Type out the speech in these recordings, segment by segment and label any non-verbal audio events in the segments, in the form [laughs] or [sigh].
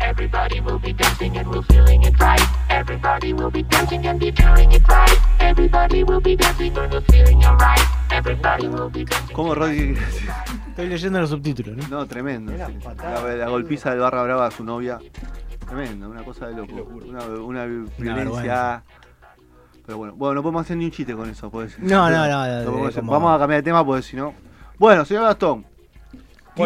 Everybody will be dancing and we're feeling it right. Everybody will be dancing and be doing it right. Everybody will be dancing and we're feeling it right. Everybody will be dancing. ¿Cómo Rodri? Estoy leyendo los subtítulos, ¿no? No, tremendo. sí. La, la golpiza del barra brava a su novia. Tremendo, una cosa de loco. Una, una violencia. Pero bueno, bueno, no podemos hacer ni un chiste con eso. Pues. No, no, no, no, como- Vamos a cambiar de tema porque si no. Bueno, señor Gastón.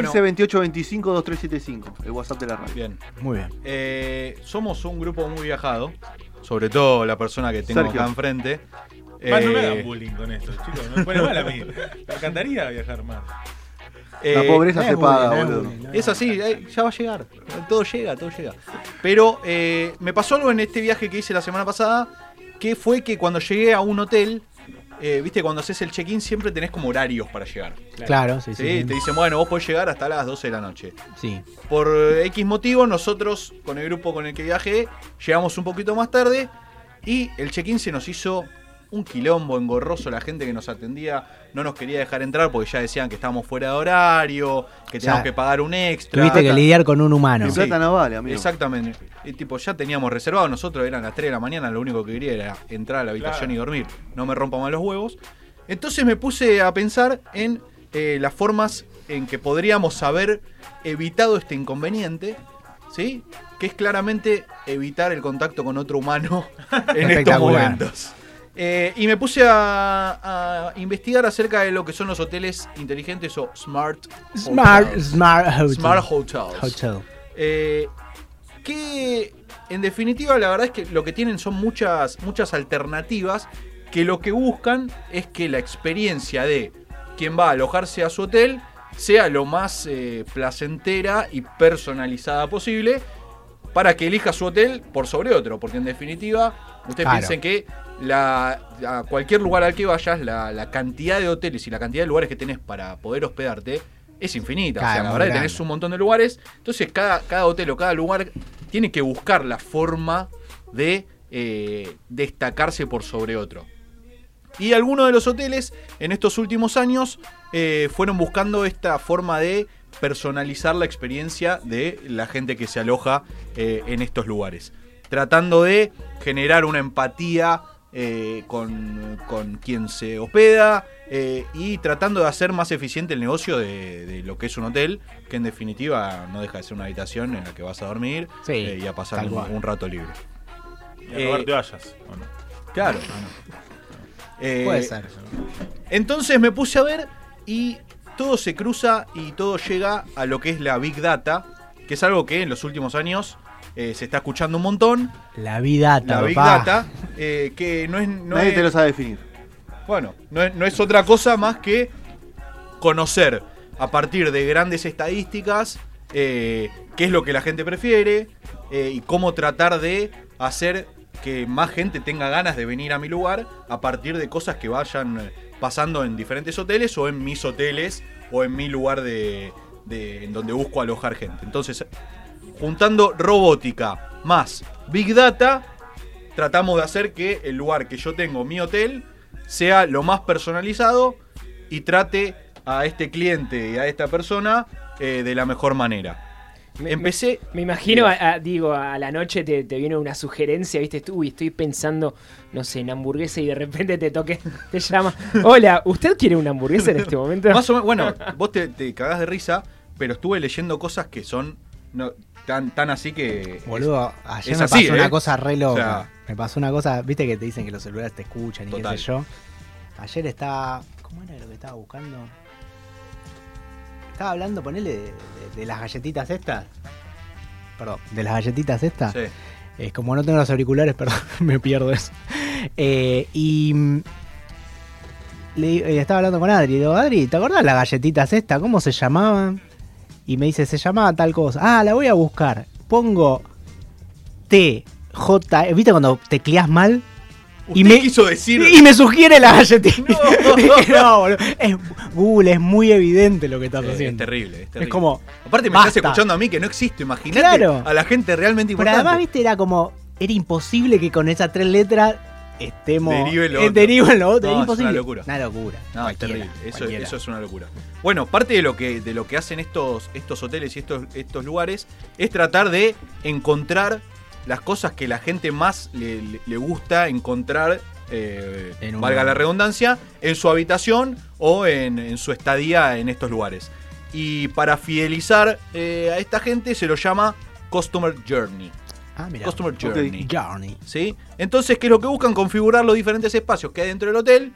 15 Bueno. 28 25 2375, el WhatsApp de la radio. Bien. Muy bien. Eh, somos un grupo muy viajado. Sobre todo la persona que tengo Sergio. acá enfrente. Va, no me Eh, hagan bullying con esto, chicos. Me pone mal a mí. Me encantaría viajar más. La eh, pobreza no se paga, bullying, no es boludo. bullying, no. Es así, eh, ya va a llegar. Todo llega, todo llega. Pero eh, me pasó algo en este viaje que hice la semana pasada, que fue que cuando llegué a un hotel, eh, viste, cuando haces el check-in siempre tenés como horarios para llegar. Claro, sí, ¿sí? sí. sí. Te dicen, bueno, vos podés llegar hasta las 12 de la noche. Sí. Por eh, X motivo, nosotros, con el grupo con el que viajé, llegamos un poquito más tarde y el check-in se nos hizo un quilombo engorroso. La gente que nos atendía no nos quería dejar entrar porque ya decían que estábamos fuera de horario, que teníamos sea, que pagar un extra. Tuviste que lidiar con un humano. Mi plata no vale, amigo. Exactamente. Y tipo, ya teníamos reservado, nosotros eran las 3 de la mañana, lo único que quería era entrar a la habitación Claro. y dormir. No me rompan más los huevos. Entonces me puse a pensar en eh, las formas en que podríamos haber evitado este inconveniente, ¿sí? Que es claramente evitar el contacto con otro humano [laughs] en estos momentos. Eh, y me puse a, a investigar acerca de lo que son los hoteles inteligentes o smart Smart, hotels. smart hotel. Smart hotels. Hotel. Eh, que en definitiva la verdad es que lo que tienen son muchas, muchas alternativas que lo que buscan es que la experiencia de quien va a alojarse a su hotel sea lo más eh, placentera y personalizada posible para que elija su hotel por sobre otro, porque en definitiva ustedes Claro. piensen que la, a cualquier lugar al que vayas, la, la cantidad de hoteles y la cantidad de lugares que tenés para poder hospedarte es infinita. o Claro, sea, la verdad que tenés un montón de lugares. Entonces cada, cada hotel o cada lugar tiene que buscar la forma de eh, destacarse por sobre otro. Y algunos de los hoteles en estos últimos años eh, fueron buscando esta forma de personalizar la experiencia de la gente que se aloja eh, en estos lugares. Tratando de generar una empatía eh, con, con quien se hospeda eh, y tratando de hacer más eficiente el negocio de, de lo que es un hotel, que en definitiva no deja de ser una habitación en la que vas a dormir Sí, eh, y a pasar un, rato libre. Y a Eh, robarte ollas, ¿o no? Claro. Eh, Puede ser. entonces me puse a ver y todo se cruza y todo llega a lo que es la Big Data, que es algo que en los últimos años eh, se está escuchando un montón. La vida La Big papá. Data, eh, que no es... No Nadie es- te lo sabe definir. Bueno, no es, no es otra cosa más que conocer a partir de grandes estadísticas eh, qué es lo que la gente prefiere eh, y cómo tratar de hacer que más gente tenga ganas de venir a mi lugar a partir de cosas que vayan pasando en diferentes hoteles o en mis hoteles o en mi lugar de, de- en donde busco alojar gente. Entonces, juntando robótica más Big Data, tratamos de hacer que el lugar que yo tengo, mi hotel, sea lo más personalizado y trate a este cliente y a esta persona eh, de la mejor manera. Me- Empecé. Me imagino, a- a- digo, a la noche te, te viene una sugerencia, ¿viste? Uy, estoy pensando, no sé, en hamburguesa y de repente te toque, [laughs] te llama. Hola, ¿usted quiere una hamburguesa en este momento? [laughs] Más o menos, bueno, vos te, te cagás de risa, pero estuve leyendo cosas que son no, tan, tan así que. es- Boludo, ayer es me así, pasó una ¿eh? cosa re loca. O sea, me pasó una cosa, viste que te dicen que los celulares te escuchan y Total. qué sé yo. Ayer estaba. ¿Cómo era lo que estaba buscando? Estaba hablando, ponele, de, de- de las galletitas estas. Perdón, de las galletitas estas. sí. Es como no tengo los auriculares, [laughs] perdón, me pierdo eso. Eh, y mm, le, eh, estaba hablando con Adri. Digo, Adri, ¿te acordás las galletitas estas? ¿Cómo se llamaban? Y me dice, se llamaba tal cosa. Ah, la voy a buscar. Pongo T, J. ¿Viste cuando tecleás mal? Usted me, quiso decir. y me sugiere la galletita. [laughs] No. [laughs] No, boludo. Es, Google es muy evidente lo que estás Eh, es haciendo. terrible, es terrible. Es como. Aparte me basta. estás escuchando a mí que no existo, imagínate Claro. a la gente realmente Pero importante. además, viste, era como. Era imposible que con esas tres letras estemos. Derive lo eh, otro. derive lo otro. No, era es imposible. una locura. Una locura. No, es terrible. Eso, cualquiera. eso es una locura. Bueno, parte de lo que, de lo que hacen estos, estos hoteles y estos, estos lugares es tratar de encontrar las cosas que la gente más le, gusta encontrar, eh, En valga la redundancia, en su habitación o en, en su estadía en estos lugares. Y para fidelizar eh, a esta gente se lo llama Customer Journey. Ah, mira. Customer Journey. Journey. ¿sí? Entonces, ¿qué es lo que buscan? Configurar los diferentes espacios que hay dentro del hotel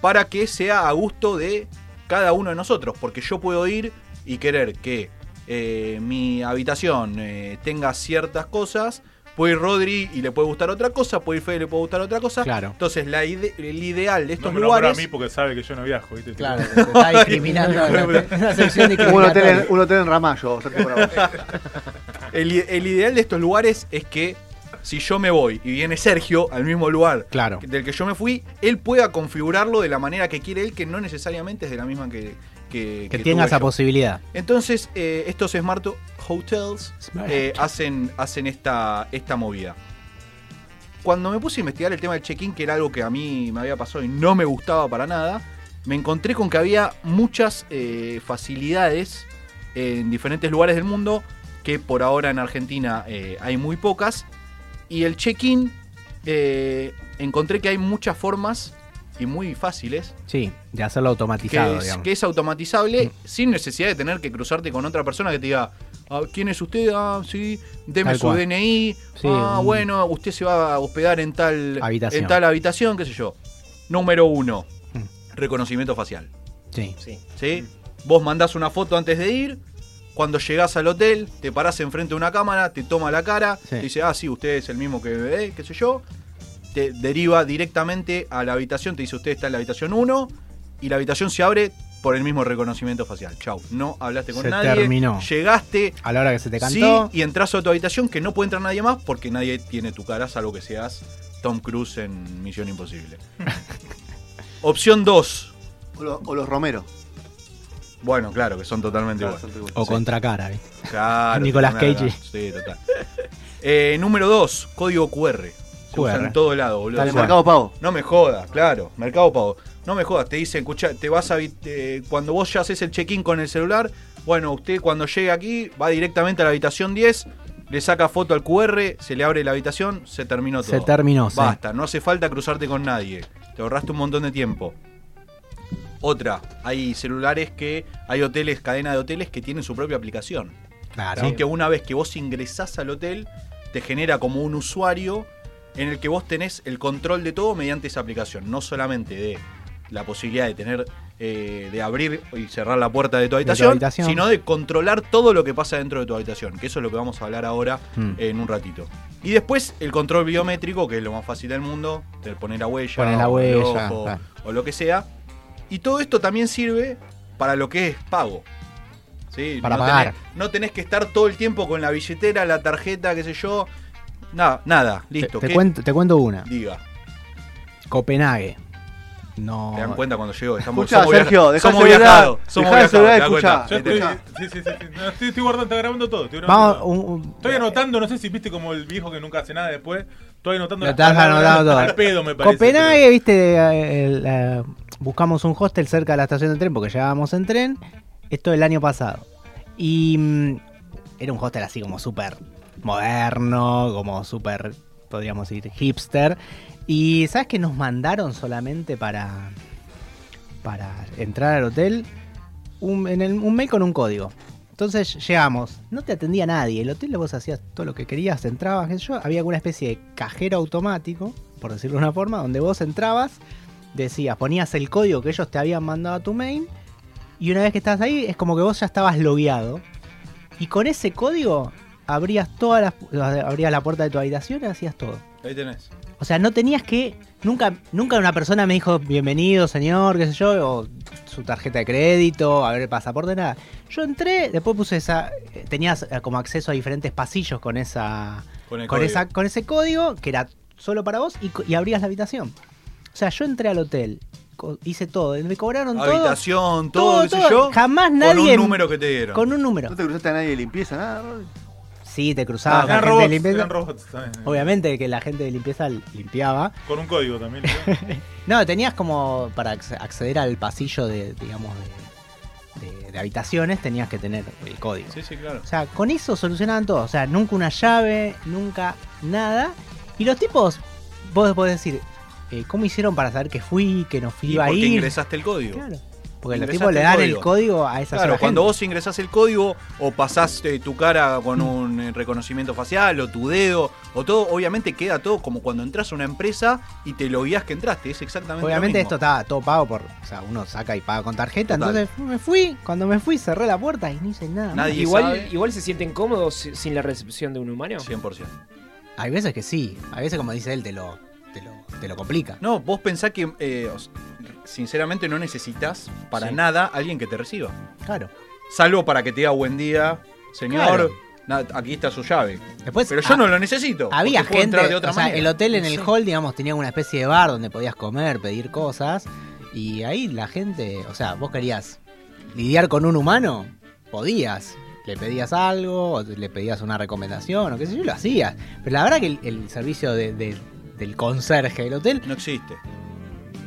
para que sea a gusto de cada uno de nosotros. Porque yo puedo ir y querer que eh, mi habitación eh, tenga ciertas cosas. Puede ir Rodri y le puede gustar otra cosa. Puede ir Fede y le puede gustar otra cosa. Claro. Entonces, la ide- el ideal de No estos me nombra a lugares. mí porque sabe que yo no viajo, ¿viste? Claro, [laughs] te está discriminando. [laughs] en una sección Un hotel, en, un hotel en Ramallo. [laughs] El, ideal de estos lugares es que si yo me voy y viene Sergio al mismo lugar Claro. del que yo me fui, él pueda configurarlo de la manera que quiere él, que no necesariamente es de la misma que, que, Que que tenga esa yo. posibilidad. Entonces, eh, estos Smart Hotels Smart. eh, hacen, hacen esta, esta movida. Cuando me puse a investigar el tema del check-in, que era algo que a mí me había pasado y no me gustaba para nada, me encontré con que había muchas eh, facilidades en diferentes lugares del mundo, que por ahora en Argentina eh, hay muy pocas. Y el check-in, eh, encontré que hay muchas formas y muy fáciles Sí, de hacerlo que automatizado, es, digamos. que es automatizable sin necesidad de tener que cruzarte con otra persona que te diga, ah, ¿quién es usted? Ah, sí, deme Tal su cual. DNI. Sí, ah, un- bueno, usted se va a hospedar en tal Habitación. en tal habitación, qué sé yo. Número uno, Mm. reconocimiento facial. Sí. Sí. ¿sí? Vos mandás una foto antes de ir. Cuando llegás al hotel, te parás enfrente de una cámara, te toma la cara, Sí. te dice, ah, sí, usted es el mismo que bebé, qué sé yo. Te deriva directamente a la habitación, te dice, usted está en la habitación 1, y la habitación se abre por el mismo reconocimiento facial. Chau, no hablaste con Se nadie. terminó. Llegaste, A la hora que se te sí, cantó. y entras a tu habitación que no puede entrar nadie más porque nadie tiene tu cara, salvo que seas Tom Cruise en Misión Imposible. [laughs] Opción 2. O, lo- o los Romero. Bueno, claro, que son totalmente Claro, iguales. son iguales. O Sí. contracara, ¿viste? [laughs] Claro. [laughs] Nicolas total, Cage. Sí, total. [laughs] Eh, número 2, código QR. Se usa QR. en todo lado, boludo. O sea, cual. Mercado Pago. no me jodas, claro. Mercado Pago. No me jodas, te dicen, escucha, te vas a. eh, cuando vos ya haces el check-in con el celular, bueno, usted cuando llegue aquí va directamente a la habitación 10, le saca foto al QR, se le abre la habitación, se terminó todo. Se terminó, sí. Basta, no hace falta cruzarte con nadie. Te ahorraste un montón de tiempo. Otra, hay celulares que. Hay hoteles, cadena de hoteles que tienen su propia aplicación. Claro. ¿sí? Que una vez que vos ingresás al hotel, te genera como un usuario en el que vos tenés el control de todo mediante esa aplicación. No solamente de la posibilidad de tener, eh, de abrir y cerrar la puerta de tu habitación, habitación. sino de controlar todo lo que pasa dentro de tu habitación. Que eso es lo que vamos a hablar ahora Mm. en un ratito. Y después el control biométrico, que es lo más fácil del mundo, de poner la huella, Poner la o el huella, ojo, claro. o lo que sea. Y todo esto también sirve para lo que es pago. ¿Sí? Para no pagar. Tenés, no tenés que estar todo el tiempo con la billetera, la tarjeta, qué sé yo. Nada, nada, listo. te cuento, te cuento una. Diga, Copenhague. No. te dan cuenta cuando llegó. Estamos, Escuchá, somos Sergio, somos viajados. Somos viajados. Yo estoy, sí, sí, sí, sí. No, estoy, estoy guardando, está grabando todo. Estoy grabando Vamos, todo. un- un- Estoy anotando, no sé si viste como el viejo que nunca hace nada después. Estoy anotando estás anotando todo. al pedo, me parece. Copenhague, viste, el, eh, buscamos un hostel cerca de la estación de tren porque llegábamos en tren. Esto el año pasado. Y mm, era un hostel así como súper moderno, como súper, podríamos decir, hipster. Y ¿sabes qué nos mandaron solamente para, para entrar al hotel? Un, en el- un mail con un código. Entonces llegamos, no te atendía nadie, el hotel vos hacías todo lo que querías, entrabas, qué yo, había alguna especie de cajero automático, por decirlo de una forma, donde vos entrabas, decías, ponías el código que ellos te habían mandado a tu mail, y una vez que estabas ahí es como que vos ya estabas logueado, y con ese código abrías todas las, abrías la puerta de tu habitación y hacías todo. Ahí tenés. O sea, no tenías que. Nunca, nunca una persona me dijo bienvenido, señor, qué sé yo, o su tarjeta de crédito, a ver el pasaporte, nada. Yo entré, después puse esa. eh, Tenías eh, como acceso a diferentes pasillos con esa. Con Con, esa, con ese código, que era solo para vos y abrías la habitación. O sea, yo entré al hotel, hice todo, me cobraron todo. Habitación, todo, todo, qué sé todo. yo. Jamás Con nadie- un número que te dieron. Con un número. ¿No te cruzaste a nadie de limpieza, nada? Sí, te cruzabas Ah, con eran gente de robots, limpieza. eran robots también. Obviamente que la gente de limpieza limpiaba. Con un código también. No, [laughs] tenías como para acce- acceder al pasillo de, digamos, de, de- de habitaciones, tenías que tener el código. Sí, sí, claro. O sea, con eso solucionaban todo. O sea, nunca una llave, nunca nada. Y los tipos, vos podés decir, eh, ¿cómo hicieron para saber que fui, que no fui iba a porque ir? ingresaste el código. Claro. Porque los tipos le el dan código. el código a esa Claro, cuando gente. vos ingresás el código o pasaste tu cara con un eh, reconocimiento facial o tu dedo o todo, obviamente queda todo como cuando entras a una empresa y te lo guías que entraste. Es exactamente Obviamente lo esto mismo. estaba todo pago por. O sea, uno saca y paga con tarjeta. Total. Entonces me fui. Cuando me fui, cerré la puerta y no hice nada. Nadie Igual, sabe. igual se sienten cómodos si- sin la recepción de un humano. 100%. Hay veces que sí. Hay veces, como dice él, te lo, te lo, complica. No, vos pensás que eh, sinceramente no necesitas para Sí. nada alguien que te reciba. Claro. Salvo para que te diga buen día, señor. Claro. aquí está su llave. Después, Pero yo ah, no lo necesito. Había gente, de otra o sea, manera. el hotel en el Sí. hall, digamos, tenía una especie de bar donde podías comer, pedir cosas. Y ahí la gente, o sea, vos querías lidiar con un humano, podías. Le pedías algo, o le pedías una recomendación, o qué sé yo, lo hacías. Pero la verdad que el, el servicio de- de- del conserje del hotel, No existe.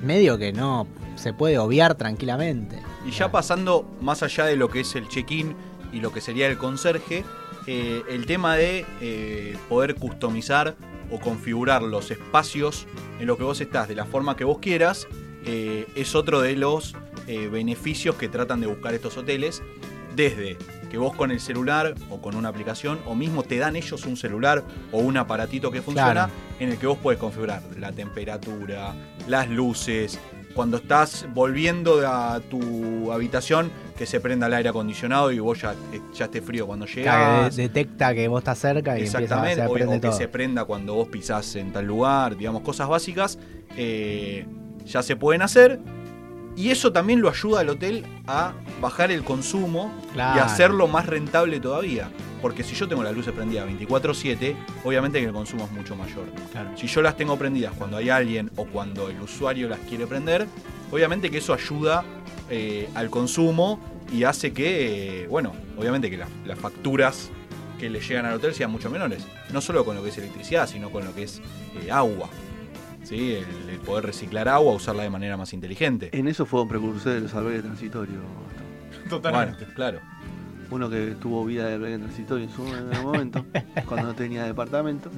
medio que no se puede obviar tranquilamente. Y ya pasando más allá de lo que es el check-in y lo que sería el conserje, eh, el tema de eh, poder customizar o configurar los espacios en los que vos estás de la forma que vos quieras, eh, es otro de los beneficios que tratan de buscar estos hoteles. Desde que vos con el celular o con una aplicación, o mismo te dan ellos un celular o un aparatito que funciona, Claro. en el que vos podés configurar la temperatura, las luces, cuando estás volviendo a tu habitación, que se prenda el aire acondicionado y vos ya, eh, ya esté frío cuando Claro, llegas. de- detecta que vos estás cerca y Exactamente, a o, prende o que todo. se prenda cuando vos pisás en tal lugar, digamos, cosas básicas, eh, ya se pueden hacer. Y eso también lo ayuda al hotel a bajar el consumo y Claro. hacerlo más rentable todavía. Porque si yo tengo las luces prendidas 24/7, obviamente que el consumo es mucho mayor. Claro. Si yo las tengo prendidas cuando hay alguien o cuando el usuario las quiere prender, obviamente que eso ayuda eh, al consumo y hace que, eh, bueno, obviamente que las, las facturas que le llegan al hotel sean mucho menores. No solo con lo que es electricidad, sino con lo que es eh, agua. ¿Sí? El, el poder reciclar agua, usarla de manera más inteligente. En eso fue un precursor de los albergues transitorios. Totalmente. Bueno, claro. Uno que tuvo vida de albergue transitorio en su momento, [laughs] cuando no tenía departamento.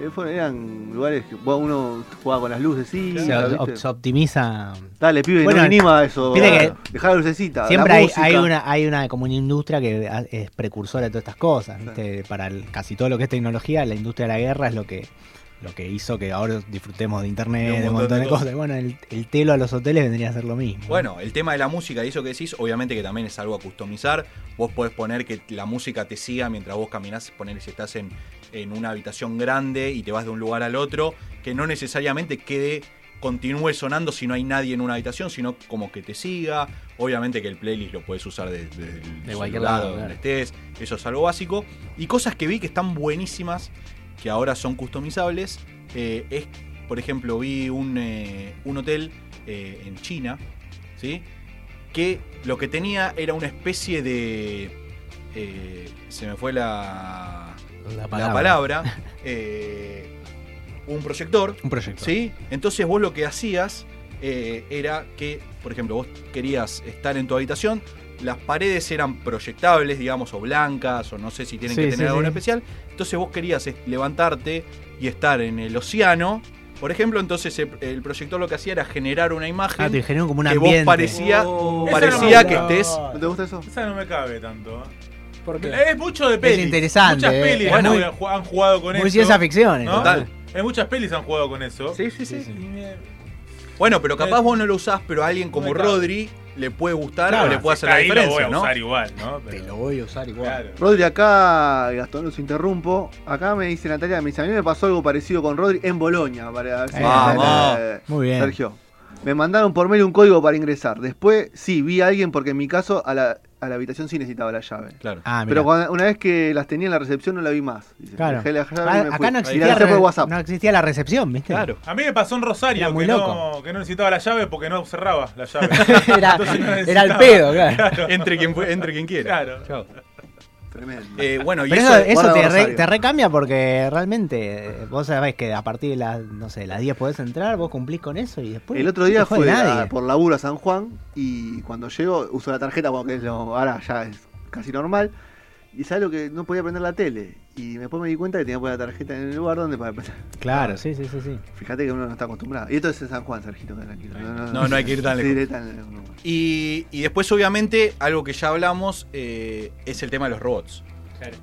Eh, fueron- eran lugares que bueno, uno jugaba con las luces, sí. Se, se optimiza. Dale, pibe, Bueno, no vinimos a eso. que Dejá la lucecita. Siempre la hay, una, hay una como una industria que es precursora de todas estas cosas. ¿viste? Para el- casi todo lo que es tecnología, la industria de la guerra es lo que lo que hizo que ahora disfrutemos de internet, de un montón, de cosas. Bueno, el, el telo a los hoteles vendría a ser lo mismo. Bueno, el tema de la música y eso que decís, obviamente que también es algo a customizar. Vos podés poner que la música te siga mientras vos caminás, poner si estás en, en una habitación grande y te vas de un lugar al otro, que no necesariamente quede continúe sonando si no hay nadie en una habitación, sino como que te siga. Obviamente que el playlist lo puedes usar desde De cualquier lado, donde claro. estés, eso es algo básico. Y cosas que vi que están buenísimas, que ahora son customizables, eh, es, por ejemplo, vi un, eh, un hotel eh, en China, ¿sí? Que lo que tenía era una especie de... se me fue la, la la palabra. palabra. [laughs] un proyector, Un proyecto. ¿sí? Entonces vos lo que hacías era que, por ejemplo, vos querías estar en tu habitación, las paredes eran proyectables, digamos, o blancas, o no sé si tienen Sí, que sí, tener algo en sí. especial. Entonces vos querías eh, levantarte y estar en el océano, por ejemplo, entonces el, proyector lo que hacía era generar una imagen Ah, te generó como un que ambiente. vos parecía, Oh. parecía no que estés... ¿No te gusta eso? Esa no me cabe tanto. ¿eh? ¿Por qué? Es mucho de pelis. interesante, Muchas eh. pelis Bueno. han, ju- han jugado con Muy eso. ciencia ficción. ¿no? ¿no? Total. En muchas pelis han jugado con eso. Sí, sí, sí. Y me- Bueno, pero capaz Eh, vos no lo usás, pero a alguien como. Rodri le puede gustar Claro, o le puede hacer la Ahí lo voy diferencia, a ¿no? usar igual, ¿no? Te Pero- lo voy a usar igual. Claro. Rodri, acá, Gastón, los interrumpo. Acá me dice Natalia, me dice, a mí me pasó algo parecido con Rodri en Bolonia. Para ver si- Vamos. Eh, Muy bien. Sergio. Me mandaron por mail un código para ingresar. Después, sí, vi a alguien porque en mi caso a la, a la habitación sí necesitaba la llave. Claro. Ah. Pero cuando- una vez que las tenía en la recepción no la vi más. Dice, Claro. dejé la llave y me acá fui. no existía, por re- WhatsApp. no existía la recepción, ¿viste? Claro. A mí me pasó en Rosario que, loco. no, que no necesitaba la llave porque no cerraba la llave. [laughs] era, Entonces no era el pedo, claro. Entre quien, entre quien quiera. Claro. Chao. Tremendo. Eh, bueno, y Pero eso, eso, eso guarda te, re- te recambia porque realmente eh, vos sabés que a partir de las, no sé, las 10 podés entrar, vos cumplís con eso y después. El otro día fue a- por laburo a San Juan y cuando llego uso la tarjeta porque es lo, ahora ya es casi normal. Y sabes lo que no podía prender la tele. Y después me di cuenta que tenía que poner la tarjeta en el lugar donde para prender. Claro, sí, sí, sí, sí. Fíjate que uno no está acostumbrado. Y esto es en San Juan, Sergito, tranquilo. No, no hay que ir tan lejos. tan lejos, y, y después, obviamente, algo que ya hablamos eh, es el tema de los robots.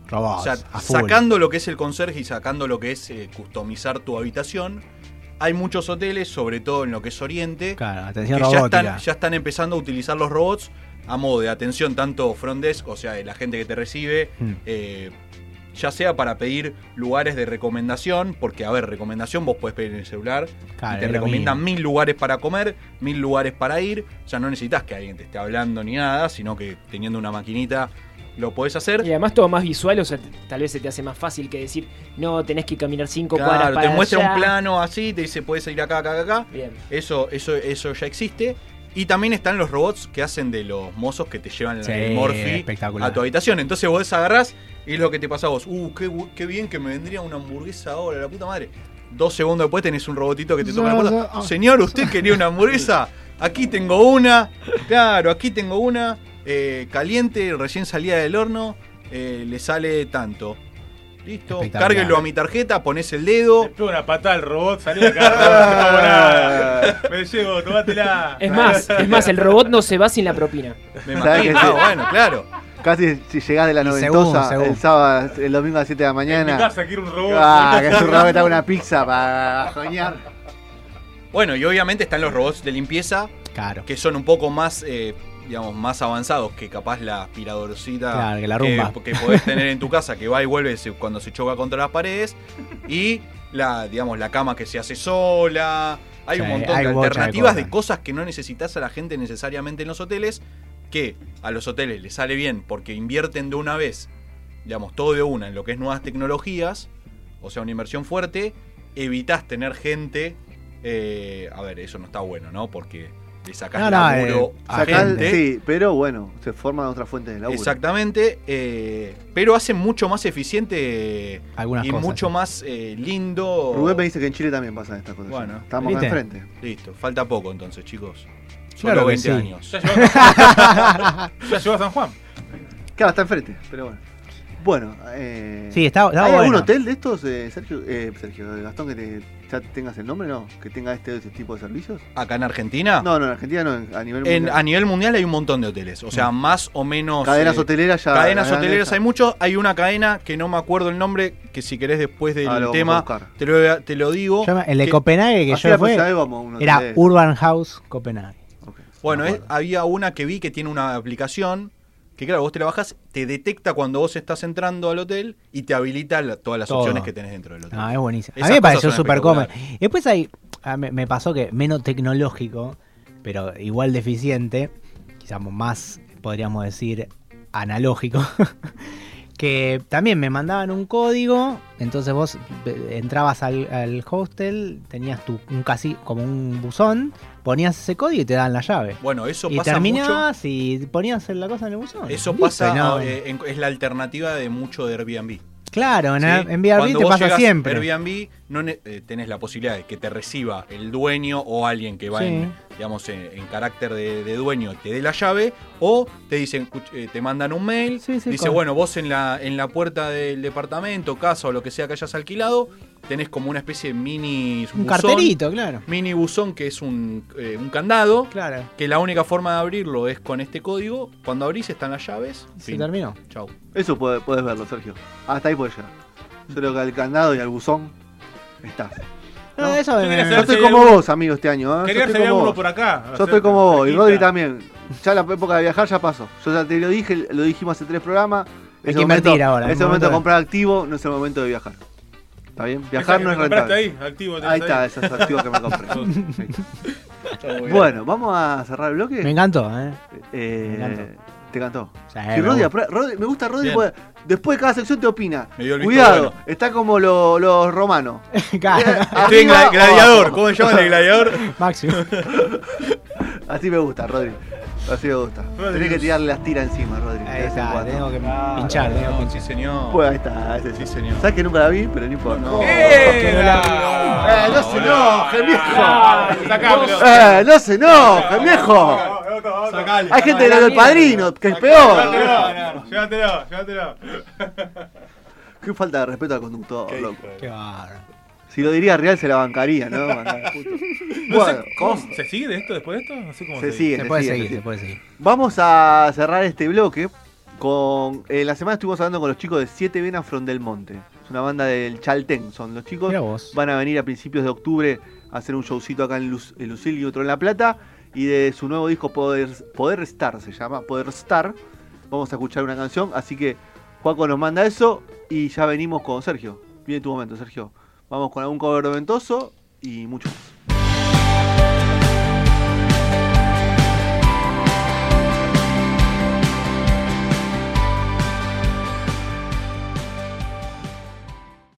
Robots. o sea, sacando lo que es el conserje y sacando lo que es eh, customizar tu habitación, hay muchos hoteles, sobre todo en lo que es Oriente, Claro, que atención ya robótica. están, ya están empezando a utilizar los robots a modo de atención tanto front desk, o sea, de la gente que te recibe, Hmm. eh, ya sea para pedir lugares de recomendación, porque a ver, recomendación vos podés pedir en el celular, Claro, y te recomiendan mil lugares para comer, mil lugares para ir, o sea, no necesitas que alguien te esté hablando ni nada, sino que teniendo una maquinita lo podés hacer. Y además todo más visual, o sea, tal vez se te hace más fácil que decir, no, tenés que caminar cinco cuadras para te muestra allá. un plano así, te dice puedes ir acá, acá, acá. Bien. Eso, eso, eso ya existe. Y también están los robots que hacen de los mozos que te llevan Sí, el morfi espectacular. a tu habitación. Entonces vos agarrás y es lo que te pasa a vos. Uh, qué, bu- qué bien que me vendría una hamburguesa ahora, la puta madre. Dos segundos después tenés un robotito que te toca la puerta. Señor, ¿usted quería una hamburguesa? Aquí tengo una. Claro, aquí tengo una. eh, caliente, recién salida del horno. eh, le sale tanto. Listo. Cárguelo a mi tarjeta, pones el dedo. Le una patada al robot, salí de acá, no. Me llevo, tomátela. Es más, es más, el robot no se va sin la propina. Me ¿Sabes imagino. que Ah, sí? bueno, claro. Casi si llegás de la noventosa según, según. el sábado, el domingo a las 7 de la En mi mañana. casa quiero un robot. Ah, que su robot te haga una pizza para joñar. Bueno, y obviamente están los robots de limpieza Claro. que son un poco más, eh, digamos, más avanzados que capaz la aspiradorcita Claro, que la rumba. que podés tener en tu casa que va y vuelve cuando se choca contra las paredes y la, digamos, la cama que se hace sola. Hay un montón hay de alternativas de cosas. cosas que no necesitas a la gente necesariamente en los hoteles, que a los hoteles les sale bien porque invierten de una vez, digamos, todo de una en lo que es nuevas tecnologías, o sea, una inversión fuerte, evitas tener gente, eh, a ver, eso no está bueno, ¿no? Porque le sacas No, no, laburo eh, a Sacás- gente. sí, pero bueno, se forman otras fuentes de laburo. Exactamente, eh, pero hacen mucho más eficiente Algunas y cosas. mucho sí. más eh, lindo. Rubén me dice que en Chile también pasan estas cosas. Bueno, estamos acá ¿viste? enfrente. Listo, falta poco entonces, chicos. Solo Claro que 20 sí. años. Ya llegó, [laughs] a- San Juan. Claro, está enfrente, pero bueno. Bueno, eh, Sí, está, está ¿hay bueno. algún hotel de estos, eh, Sergio, eh, Sergio, Gastón, que te, ya tengas el nombre, no? Que tenga este, este tipo de servicios? Acá en Argentina, No, no, en Argentina no, en- a nivel en- mundial. a nivel mundial hay un montón de hoteles. O sea, más o menos. Cadenas eh, hoteleras ya. Cadenas hoteleras ya- hay muchos. Hay una cadena que no me acuerdo el nombre, que si querés después del Ah, lo tema te lo, te lo digo. El de que- Copenhague que Así yo hotel era Urban House Copenhague. Bueno, Me es- acuerdo. había una que vi que tiene una aplicación que, claro, vos te la bajas, te detecta cuando vos estás entrando al hotel y te habilita la- todas las Todo. opciones que tenés dentro del hotel. Ah, es buenísimo. Esas a mí me pareció súper cómodo. Después hay, ah, me, me pasó que menos tecnológico, pero igual deficiente, quizás más, podríamos decir, analógico, [laughs] que también me mandaban un código, entonces vos eh, entrabas al, al hostel, tenías tu, un casi como un buzón, ponías ese código y te daban la llave. Bueno, eso Y pasa mucho. terminabas y ponías la cosa en el buzón. Eso Listo, pasa, no- eh, en- es la alternativa de mucho de Airbnb. Claro, en, ¿sí? en Airbnb Cuando te pasa siempre. a Airbnb no eh, tenés la posibilidad de que te reciba el dueño o alguien que va Sí. en, digamos, en, en carácter de, de dueño te dé la llave o te dicen, "Escuch- eh, te mandan un mail, sí, dice, con- bueno, vos en la, en la puerta del departamento, casa o lo que sea que hayas alquilado, tenés como una especie de mini un buzón, carterito, claro. mini buzón que es un, eh, un candado, Claro. que la única forma de abrirlo es con este código. Cuando abrís están las llaves. Se fin. terminó. Chau. Eso puede- puedes verlo, Sergio. Hasta ahí puedes llegar. Solo que al candado y al buzón estás. No, No, eso yo me- Yo estoy hay como vos, amigo, este año. ¿eh? Yo Quería estoy como vos. por acá. Yo estoy como vos. Y. Rodri también. Ya la época de viajar ya pasó. Yo ya te lo dije, lo dijimos hace tres programas. Hay Ese que invertir momento- ahora, es el momento de comprar activo no es el momento de viajar. ¿Está bien? Viajar no es rentable. ahí, activo. Ahí está, esos activos que me compré. [laughs] [laughs] bueno, vamos a cerrar el bloque. Me encantó, ¿eh? Eh, Me encantó. Te cantó. Sí, Sí, me Rodri, gusta. Rodri- me gusta Rodri Bien. porque después de cada sección te opina. Me dio el visto Cuidado, bueno. está como lo- los romanos. [laughs] Estoy en gladiador. ¿Cómo se llama el gladiador? Máximo. Así me gusta, Rodri. Así me gusta. Tenés que tirarle las tiras encima, Rodri. Ahí está, tengo que Ah, pinchar, tengo que no. Sí, señor. Pues ahí está, ese Sí, señor. Sabes que nunca la vi, pero no importa. No. ¡Eh! No la- Eh, no se enoje, viejo. Sacámelo. Eh, no se enoje, viejo. Sacale. Hay gente que le da el padrino, que es peor. Llévatelo, llévatelo, llévatelo. [laughs] Qué falta de respeto al conductor, loco. Qué bárbaro. Si lo diría real se la bancaría, ¿no? [laughs] Sé, Bueno, ¿cómo? ¿Se sigue de esto después de esto? No sé cómo se se sigue, Se se puede sigue, seguir, se puede seguir. Vamos a cerrar este bloque con. En la semana estuvimos hablando con los chicos de Siete Venas From del Monte. Es una banda del Chaltén. Son los chicos. Van a venir a principios de octubre a hacer un showcito acá en, Luz, en Lucil y otro en La Plata. Y de su nuevo disco Poder, Poder Star se llama, Poder Star. Vamos a escuchar una canción. Así que Juaco nos manda eso y ya venimos con Sergio. Viene tu momento, Sergio. Vamos con algún cover ventoso y mucho más.